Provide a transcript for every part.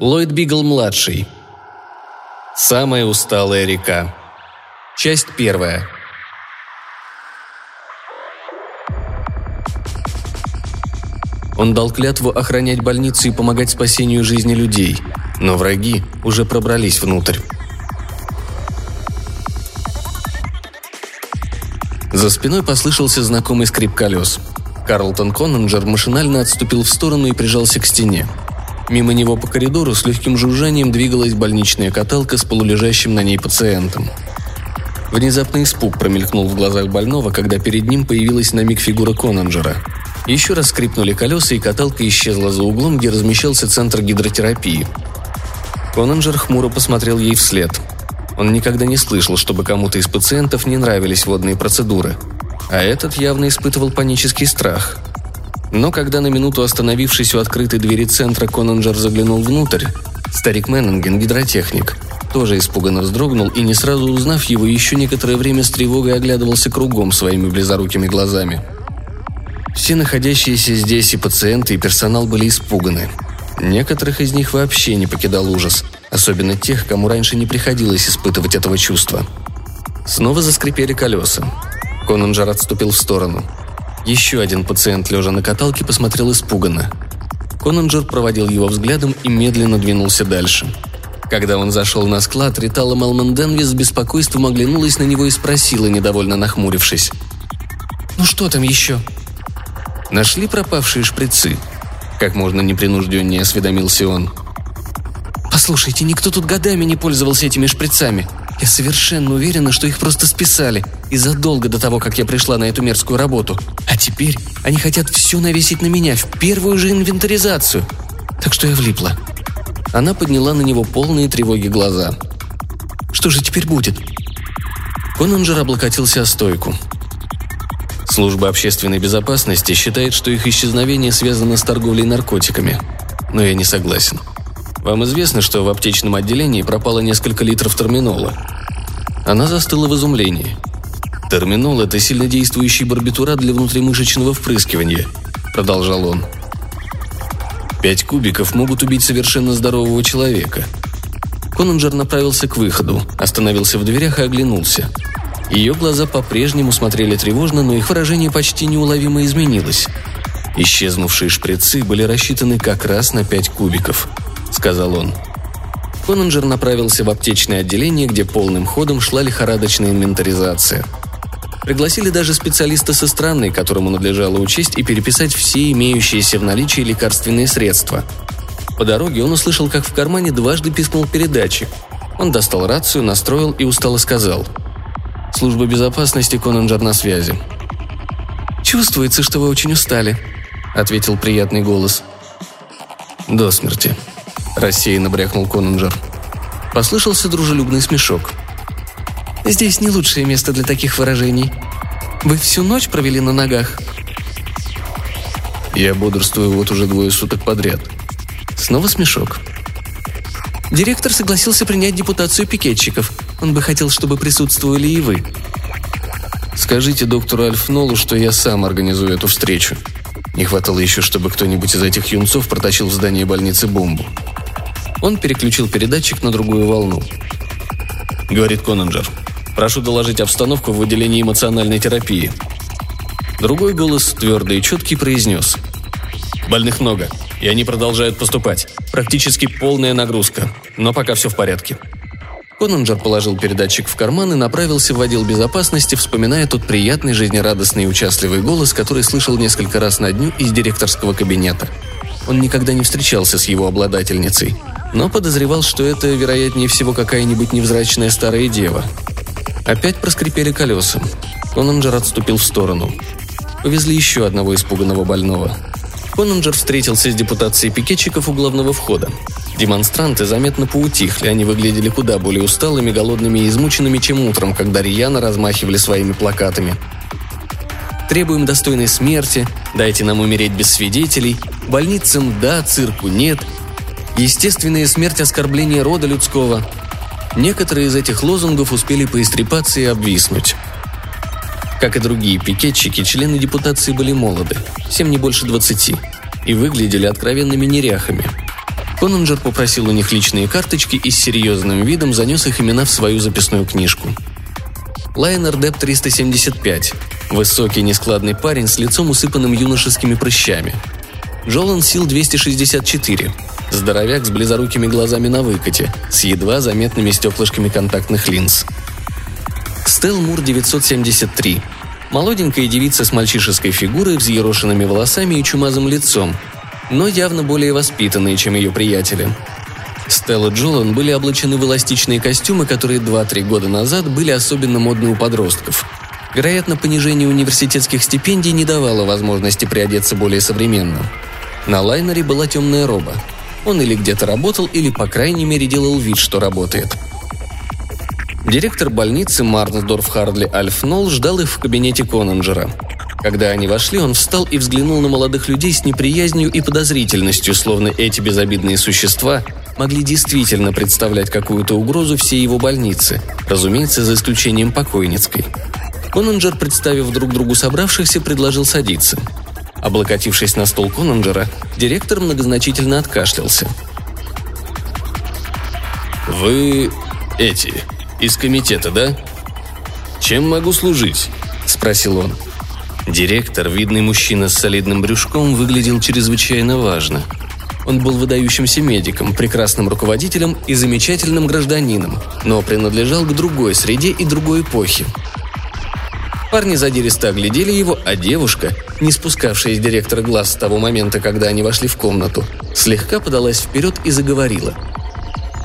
Ллойд Бигл-младший. Самая усталая река. Часть первая. Он дал клятву охранять больницу и помогать спасению жизни людей, но враги уже пробрались внутрь. За спиной послышался знакомый скрип колес. Карлтон Конненджер машинально отступил в сторону и прижался к стене. Мимо него по коридору с легким жужжанием двигалась больничная каталка с полулежащим на ней пациентом. Внезапный испуг промелькнул в глазах больного, когда перед ним появилась на миг фигура Конненджера. Еще раз скрипнули колеса, и каталка исчезла за углом, где размещался центр гидротерапии. Конненджер хмуро посмотрел ей вслед. Он никогда не слышал, чтобы кому-то из пациентов не нравились водные процедуры. А этот явно испытывал панический страх – но когда на минуту остановившись у открытой двери центра, Конанджер заглянул внутрь, старик Меннинген, гидротехник, тоже испуганно вздрогнул и, не сразу узнав его, еще некоторое время с тревогой оглядывался кругом своими близорукими глазами. Все находящиеся здесь и пациенты, и персонал были испуганы. Некоторых из них вообще не покидал ужас, особенно тех, кому раньше не приходилось испытывать этого чувства. Снова заскрипели колеса. Конанджер отступил в сторону – еще один пациент, лежа на каталке, посмотрел испуганно. Конанджер проводил его взглядом и медленно двинулся дальше. Когда он зашел на склад, Ритала Мелман Денви с беспокойством оглянулась на него и спросила, недовольно нахмурившись. «Ну что там еще?» «Нашли пропавшие шприцы?» Как можно непринужденнее осведомился он. «Послушайте, никто тут годами не пользовался этими шприцами. Я совершенно уверена, что их просто списали, и задолго до того, как я пришла на эту мерзкую работу. А теперь они хотят все навесить на меня в первую же инвентаризацию. Так что я влипла. Она подняла на него полные тревоги глаза. Что же теперь будет? Конанджер облокотился о стойку. Служба общественной безопасности считает, что их исчезновение связано с торговлей наркотиками. Но я не согласен. Вам известно, что в аптечном отделении пропало несколько литров терминола. Она застыла в изумлении. Терминол – это сильнодействующий барбитурат для внутримышечного впрыскивания, продолжал он. Пять кубиков могут убить совершенно здорового человека. Конанджер направился к выходу, остановился в дверях и оглянулся. Ее глаза по-прежнему смотрели тревожно, но их выражение почти неуловимо изменилось. Исчезнувшие шприцы были рассчитаны как раз на пять кубиков –— сказал он. Конанджер направился в аптечное отделение, где полным ходом шла лихорадочная инвентаризация. Пригласили даже специалиста со стороны, которому надлежало учесть и переписать все имеющиеся в наличии лекарственные средства. По дороге он услышал, как в кармане дважды пискнул передатчик. Он достал рацию, настроил и устало сказал. «Служба безопасности, Конанджер на связи». «Чувствуется, что вы очень устали», — ответил приятный голос. «До смерти», рассеянно брякнул Конунджер. Послышался дружелюбный смешок. «Здесь не лучшее место для таких выражений. Вы всю ночь провели на ногах?» «Я бодрствую вот уже двое суток подряд». Снова смешок. Директор согласился принять депутацию пикетчиков. Он бы хотел, чтобы присутствовали и вы. Скажите доктору Альфнолу, что я сам организую эту встречу. Не хватало еще, чтобы кто-нибудь из этих юнцов протащил в здание больницы бомбу. Он переключил передатчик на другую волну. Говорит Конанджер. Прошу доложить обстановку в отделении эмоциональной терапии. Другой голос, твердый и четкий, произнес. Больных много, и они продолжают поступать. Практически полная нагрузка, но пока все в порядке. Конанджер положил передатчик в карман и направился в отдел безопасности, вспоминая тот приятный, жизнерадостный и участливый голос, который слышал несколько раз на дню из директорского кабинета. Он никогда не встречался с его обладательницей – но подозревал, что это, вероятнее всего, какая-нибудь невзрачная старая дева. Опять проскрипели колеса. Конанджер отступил в сторону. Повезли еще одного испуганного больного. Конанджер встретился с депутацией пикетчиков у главного входа. Демонстранты заметно поутихли, они выглядели куда более усталыми, голодными и измученными, чем утром, когда рьяно размахивали своими плакатами. Требуем достойной смерти, дайте нам умереть без свидетелей, больницам да, цирку нет, Естественная смерть оскорбления рода людского. Некоторые из этих лозунгов успели поистрепаться и обвиснуть. Как и другие пикетчики, члены депутации были молоды, всем не больше двадцати, и выглядели откровенными неряхами. Коннанджер попросил у них личные карточки и с серьезным видом занес их имена в свою записную книжку. Лайнер Деп 375. Высокий нескладный парень с лицом усыпанным юношескими прыщами. Джолан Сил 264. Здоровяк с близорукими глазами на выкате, с едва заметными стеклышками контактных линз. Стел Мур 973. Молоденькая девица с мальчишеской фигурой, взъерошенными волосами и чумазым лицом, но явно более воспитанные, чем ее приятели. Стелла Джолан были облачены в эластичные костюмы, которые 2-3 года назад были особенно модны у подростков. Вероятно, понижение университетских стипендий не давало возможности приодеться более современно. На лайнере была темная роба. Он или где-то работал, или, по крайней мере, делал вид, что работает. Директор больницы Марнсдорф Хардли Альф Нолл ждал их в кабинете Конанджера – когда они вошли, он встал и взглянул на молодых людей с неприязнью и подозрительностью, словно эти безобидные существа могли действительно представлять какую-то угрозу всей его больнице, разумеется, за исключением покойницкой. Конанджер, представив друг другу собравшихся, предложил садиться. Облокотившись на стол Конанджера, директор многозначительно откашлялся. «Вы эти, из комитета, да? Чем могу служить?» – спросил он. – Директор, видный мужчина с солидным брюшком, выглядел чрезвычайно важно. Он был выдающимся медиком, прекрасным руководителем и замечательным гражданином, но принадлежал к другой среде и другой эпохе. Парни задиристо оглядели его, а девушка, не спускавшая из директора глаз с того момента, когда они вошли в комнату, слегка подалась вперед и заговорила.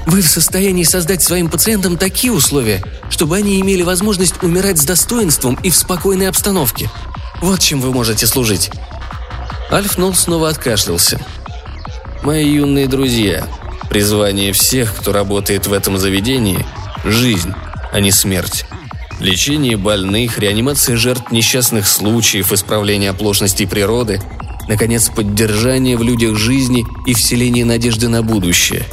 «Вы в состоянии создать своим пациентам такие условия, чтобы они имели возможность умирать с достоинством и в спокойной обстановке – вот чем вы можете служить». Альф Нолл снова откашлялся. «Мои юные друзья, призвание всех, кто работает в этом заведении – жизнь, а не смерть. Лечение больных, реанимация жертв несчастных случаев, исправление оплошностей природы, наконец, поддержание в людях жизни и вселение надежды на будущее.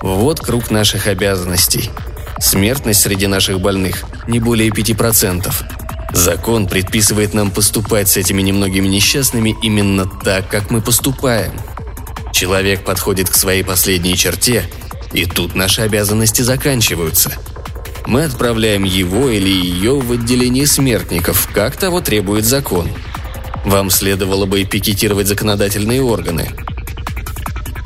Вот круг наших обязанностей. Смертность среди наших больных не более 5%. Закон предписывает нам поступать с этими немногими несчастными именно так, как мы поступаем. Человек подходит к своей последней черте, и тут наши обязанности заканчиваются. Мы отправляем его или ее в отделение смертников, как того требует закон. Вам следовало бы пикетировать законодательные органы.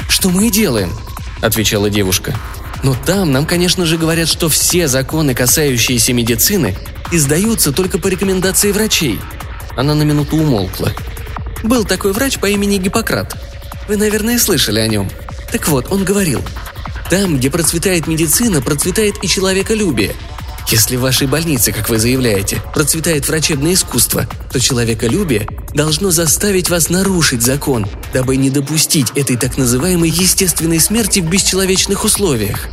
«Что мы и делаем», – отвечала девушка. «Но там нам, конечно же, говорят, что все законы, касающиеся медицины, издаются только по рекомендации врачей». Она на минуту умолкла. «Был такой врач по имени Гиппократ. Вы, наверное, слышали о нем. Так вот, он говорил, там, где процветает медицина, процветает и человеколюбие. Если в вашей больнице, как вы заявляете, процветает врачебное искусство, то человеколюбие должно заставить вас нарушить закон, дабы не допустить этой так называемой естественной смерти в бесчеловечных условиях.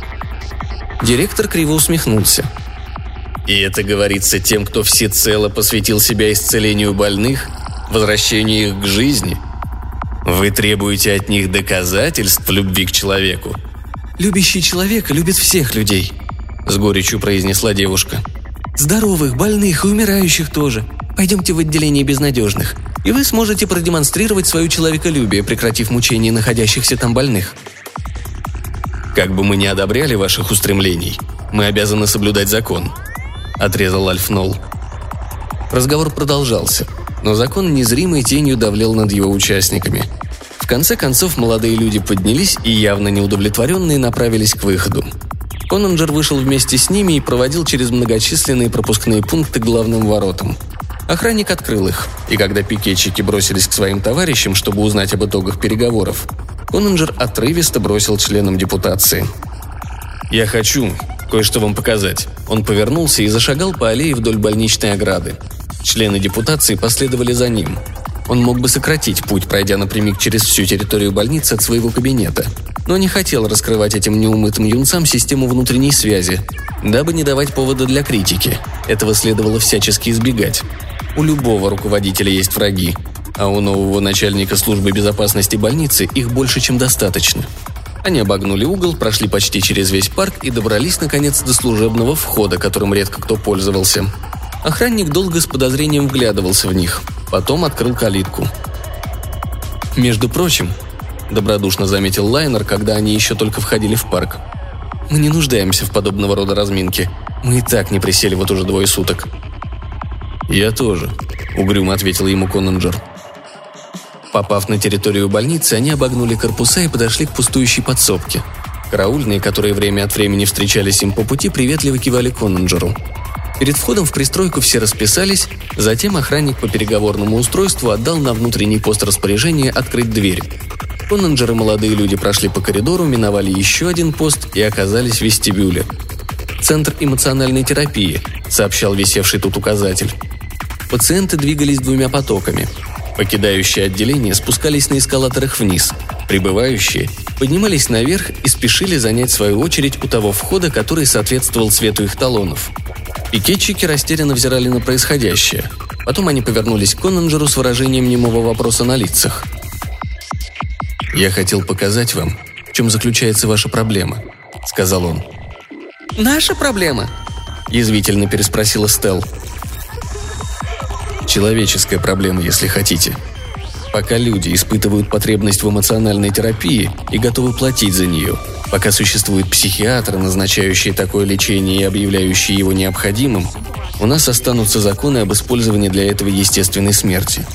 Директор криво усмехнулся. И это говорится тем, кто всецело посвятил себя исцелению больных, возвращению их к жизни. Вы требуете от них доказательств любви к человеку. «Любящий человек любит всех людей», – с горечью произнесла девушка. «Здоровых, больных и умирающих тоже. Пойдемте в отделение безнадежных, и вы сможете продемонстрировать свое человеколюбие, прекратив мучение находящихся там больных». «Как бы мы ни одобряли ваших устремлений, мы обязаны соблюдать закон», – отрезал Альф Нолл. Разговор продолжался, но закон незримой тенью давлел над его участниками. В конце концов молодые люди поднялись и, явно неудовлетворенные, направились к выходу. Конанджер вышел вместе с ними и проводил через многочисленные пропускные пункты главным воротам. Охранник открыл их, и когда пикетчики бросились к своим товарищам, чтобы узнать об итогах переговоров, Конанджер отрывисто бросил членам депутации. «Я хочу кое-что вам показать». Он повернулся и зашагал по аллее вдоль больничной ограды. Члены депутации последовали за ним. Он мог бы сократить путь, пройдя напрямик через всю территорию больницы от своего кабинета, но не хотел раскрывать этим неумытым юнцам систему внутренней связи, дабы не давать повода для критики. Этого следовало всячески избегать. У любого руководителя есть враги, а у нового начальника службы безопасности больницы их больше, чем достаточно. Они обогнули угол, прошли почти через весь парк и добрались, наконец, до служебного входа, которым редко кто пользовался. Охранник долго с подозрением вглядывался в них, потом открыл калитку. «Между прочим», – добродушно заметил Лайнер, когда они еще только входили в парк. «Мы не нуждаемся в подобного рода разминке. Мы и так не присели вот уже двое суток». «Я тоже», – угрюмо ответил ему Конненджер. Попав на территорию больницы, они обогнули корпуса и подошли к пустующей подсобке. Караульные, которые время от времени встречались им по пути, приветливо кивали Конненджеру. Перед входом в пристройку все расписались, затем охранник по переговорному устройству отдал на внутренний пост распоряжения открыть дверь. Конненджер и молодые люди прошли по коридору, миновали еще один пост и оказались в вестибюле. «Центр эмоциональной терапии», — сообщал висевший тут указатель. Пациенты двигались двумя потоками. Покидающие отделение спускались на эскалаторах вниз. Прибывающие поднимались наверх и спешили занять свою очередь у того входа, который соответствовал цвету их талонов. Пикетчики растерянно взирали на происходящее. Потом они повернулись к Конненджеру с выражением немого вопроса на лицах. «Я хотел показать вам, в чем заключается ваша проблема», — сказал он. «Наша проблема?» – язвительно переспросила Стелл. «Человеческая проблема, если хотите», Пока люди испытывают потребность в эмоциональной терапии и готовы платить за нее, пока существуют психиатры, назначающие такое лечение и объявляющие его необходимым, у нас останутся законы об использовании для этого естественной смерти.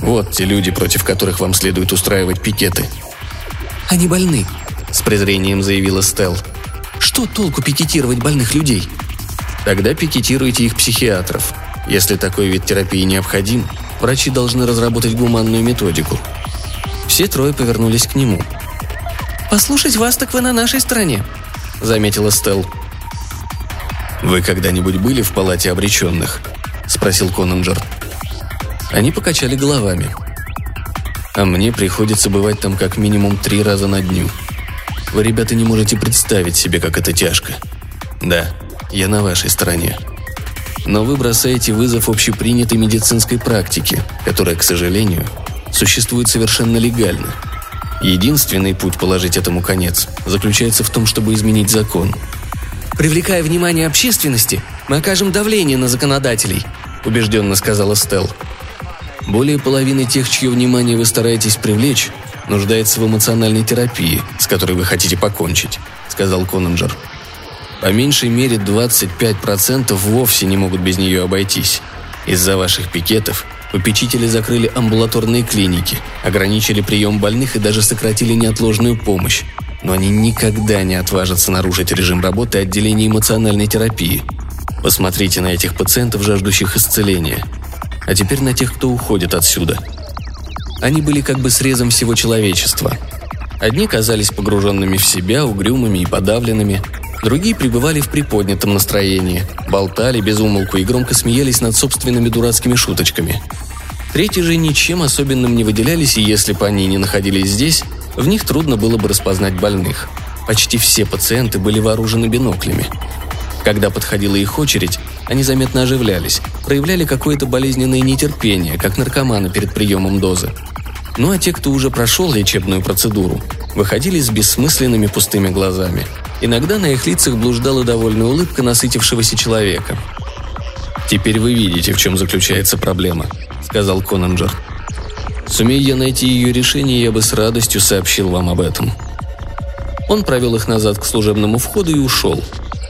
Вот те люди, против которых вам следует устраивать пикеты. «Они больны», — с презрением заявила Стелл. «Что толку пикетировать больных людей?» «Тогда пикетируйте их психиатров. Если такой вид терапии необходим, Врачи должны разработать гуманную методику. Все трое повернулись к нему. «Послушать вас, так вы на нашей стороне», — заметила Стелл. «Вы когда-нибудь были в палате обреченных?» — спросил Конненджер. Они покачали головами. «А мне приходится бывать там как минимум три раза на дню. Вы, ребята, не можете представить себе, как это тяжко. Да, я на вашей стороне», но вы бросаете вызов общепринятой медицинской практике, которая, к сожалению, существует совершенно легально. Единственный путь положить этому конец заключается в том, чтобы изменить закон. «Привлекая внимание общественности, мы окажем давление на законодателей», – убежденно сказала Стелл. Более половины тех, чье внимание вы стараетесь привлечь, нуждается в эмоциональной терапии, с которой вы хотите покончить», – сказал Конненджер. По меньшей мере 25% вовсе не могут без нее обойтись. Из-за ваших пикетов попечители закрыли амбулаторные клиники, ограничили прием больных и даже сократили неотложную помощь. Но они никогда не отважатся нарушить режим работы отделения эмоциональной терапии. Посмотрите на этих пациентов, жаждущих исцеления. А теперь на тех, кто уходит отсюда. Они были как бы срезом всего человечества. Одни казались погруженными в себя, угрюмыми и подавленными, Другие пребывали в приподнятом настроении, болтали без умолку и громко смеялись над собственными дурацкими шуточками. Третьи же ничем особенным не выделялись, и если бы они не находились здесь, в них трудно было бы распознать больных. Почти все пациенты были вооружены биноклями. Когда подходила их очередь, они заметно оживлялись, проявляли какое-то болезненное нетерпение, как наркоманы перед приемом дозы. Ну а те, кто уже прошел лечебную процедуру, выходили с бессмысленными пустыми глазами – Иногда на их лицах блуждала довольная улыбка насытившегося человека. «Теперь вы видите, в чем заключается проблема», — сказал Конанджер. «Сумея я найти ее решение, я бы с радостью сообщил вам об этом». Он провел их назад к служебному входу и ушел.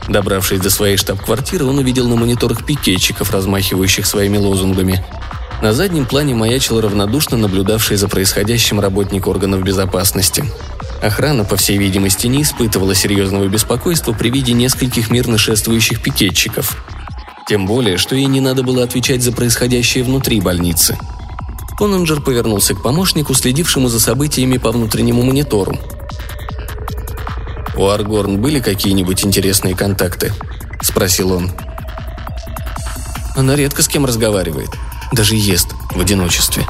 Добравшись до своей штаб-квартиры, он увидел на мониторах пикетчиков, размахивающих своими лозунгами. На заднем плане маячил равнодушно наблюдавший за происходящим работник органов безопасности. Охрана, по всей видимости, не испытывала серьезного беспокойства при виде нескольких мирно шествующих пикетчиков. Тем более, что ей не надо было отвечать за происходящее внутри больницы. Конанджер повернулся к помощнику, следившему за событиями по внутреннему монитору. «У Аргорн были какие-нибудь интересные контакты?» – спросил он. «Она редко с кем разговаривает. Даже ест в одиночестве»,